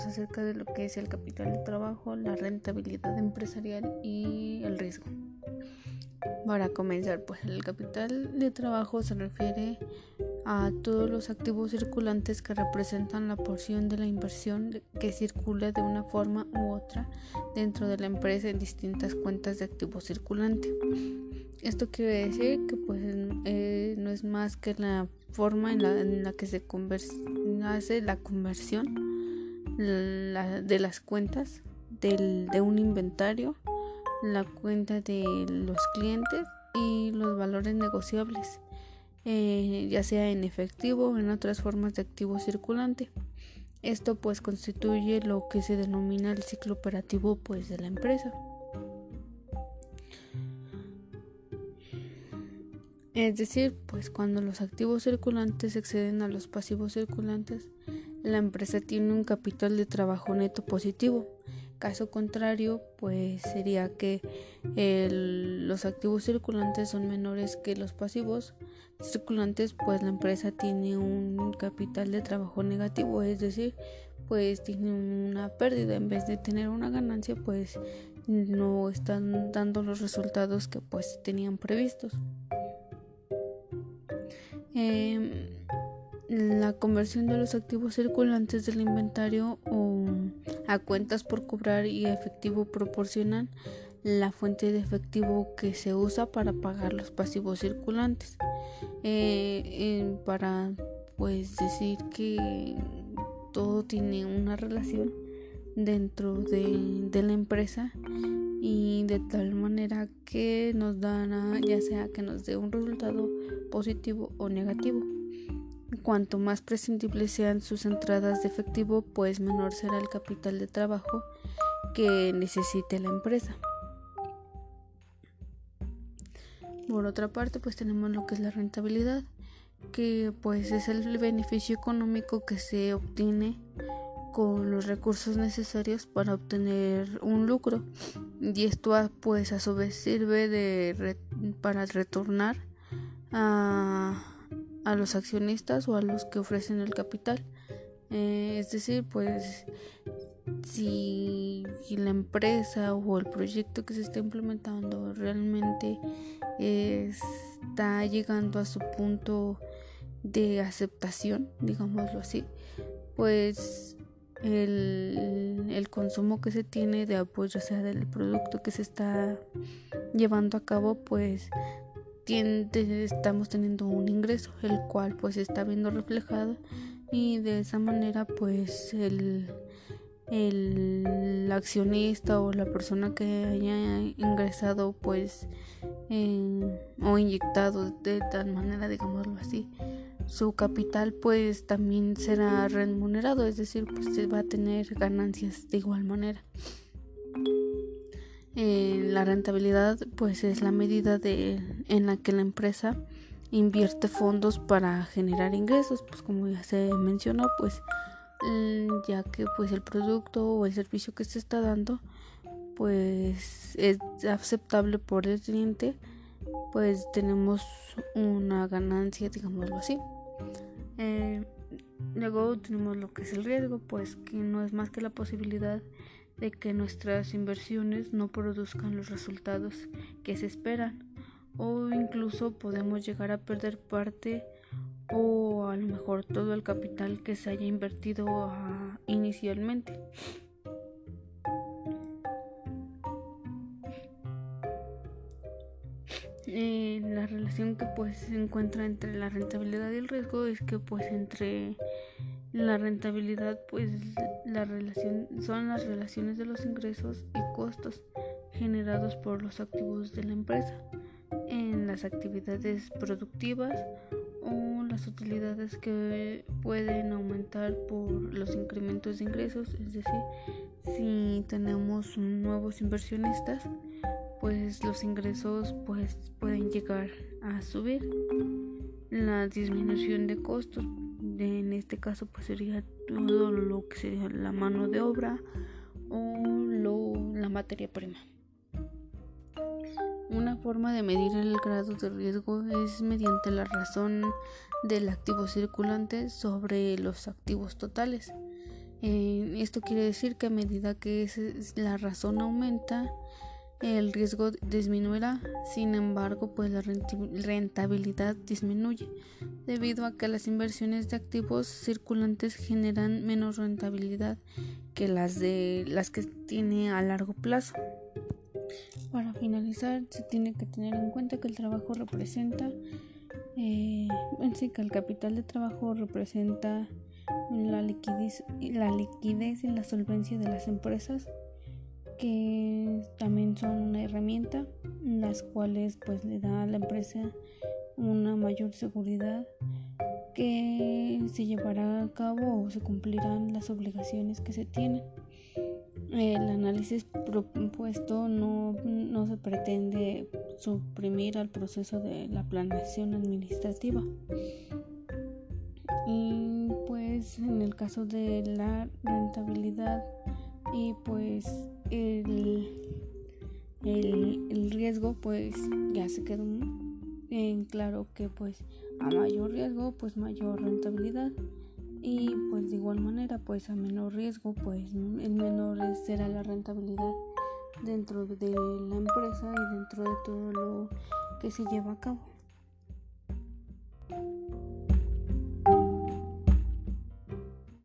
acerca de lo que es el capital de trabajo, la rentabilidad empresarial y el riesgo. Para comenzar, pues el capital de trabajo se refiere a todos los activos circulantes que representan la porción de la inversión que circula de una forma u otra dentro de la empresa en distintas cuentas de activos circulantes. Esto quiere decir que pues eh, no es más que la forma en la, que se hace la conversión de las cuentas de un inventario, la cuenta de los clientes y los valores negociables eh, ya sea en efectivo o en otras formas de activo circulante. Esto pues constituye lo que se denomina el ciclo operativo pues de la empresa. Es decir, pues cuando los activos circulantes exceden a los pasivos circulantes, la empresa tiene un capital de trabajo neto positivo. Caso contrario, pues sería que los activos circulantes son menores que los pasivos circulantes, pues la empresa tiene un capital de trabajo negativo, es decir, pues tiene una pérdida en vez de tener una ganancia, pues no están dando los resultados que pues tenían previstos. Em, la conversión de los activos circulantes del inventario o a cuentas por cobrar y efectivo proporcionan la fuente de efectivo que se usa para pagar los pasivos circulantes. Eh, para pues decir que todo tiene una relación dentro de, de, la empresa y de tal manera que nos dan ya sea que nos dé un resultado positivo o negativo. Cuanto más prescindibles sean sus entradas de efectivo, pues menor será el capital de trabajo que necesite la empresa. Por otra parte, pues tenemos lo que es la rentabilidad, que pues es el beneficio económico que se obtiene con los recursos necesarios para obtener un lucro y esto pues a su vez sirve de para retornar a a los accionistas o a los que ofrecen el capital. Eh, es decir, pues si, la empresa o el proyecto que se está implementando realmente está llegando a su punto de aceptación, digámoslo así, pues el, el, consumo que se tiene de apoyo, ya sea del producto que se está llevando a cabo, pues estamos teniendo un ingreso el cual pues está viendo reflejado. Y de esa manera pues el, el accionista o la persona que haya ingresado pues o inyectado de tal manera digámoslo así su capital pues también será remunerado. Es decir pues va a tener ganancias de igual manera. Eh, la rentabilidad pues es la medida de, en la que la empresa invierte fondos para generar ingresos, pues como ya se mencionó, pues mm, ya que pues el producto o el servicio que se está dando pues es aceptable por el cliente, pues tenemos una ganancia, digámoslo así. Eh, luego tenemos lo que es el riesgo, pues que no es más que la posibilidad de que nuestras inversiones no produzcan los resultados que se esperan o incluso podemos llegar a perder parte o a lo mejor todo el capital que se haya invertido ah, inicialmente. Eh, la relación que pues se encuentra entre la rentabilidad y el riesgo es que pues entre la rentabilidad, pues la relación son las relaciones de los ingresos y costos generados por los activos de la empresa en las actividades productivas o las utilidades que pueden aumentar por los incrementos de ingresos, es decir, si tenemos nuevos inversionistas, pues los ingresos pues pueden llegar a subir. La disminución de costos en este caso pues sería todo lo que sería la mano de obra o la materia prima. Forma de medir el grado de riesgo es mediante la razón del activo circulante sobre los activos totales. Eh, esto quiere decir que a medida que la razón aumenta, el riesgo disminuirá, sin embargo, pues la rentabilidad disminuye, debido a que las inversiones de activos circulantes generan menos rentabilidad que las de las que tiene a largo plazo. Para finalizar, se tiene que tener en cuenta que el trabajo representa, eh, en que el capital de trabajo representa la liquidez, la liquidez y la solvencia de las empresas que también son una herramienta las cuales pues le da a la empresa una mayor seguridad que se llevará a cabo o se cumplirán las obligaciones que se tienen. El análisis propuesto no, no se pretende suprimir al proceso de la planeación administrativa. Y pues en el caso de la rentabilidad y pues el, el, riesgo pues ya se quedó en claro que pues a mayor riesgo pues mayor rentabilidad y pues de igual manera pues a menor riesgo pues el menor será la rentabilidad dentro de la empresa y dentro de todo lo que se lleva a cabo.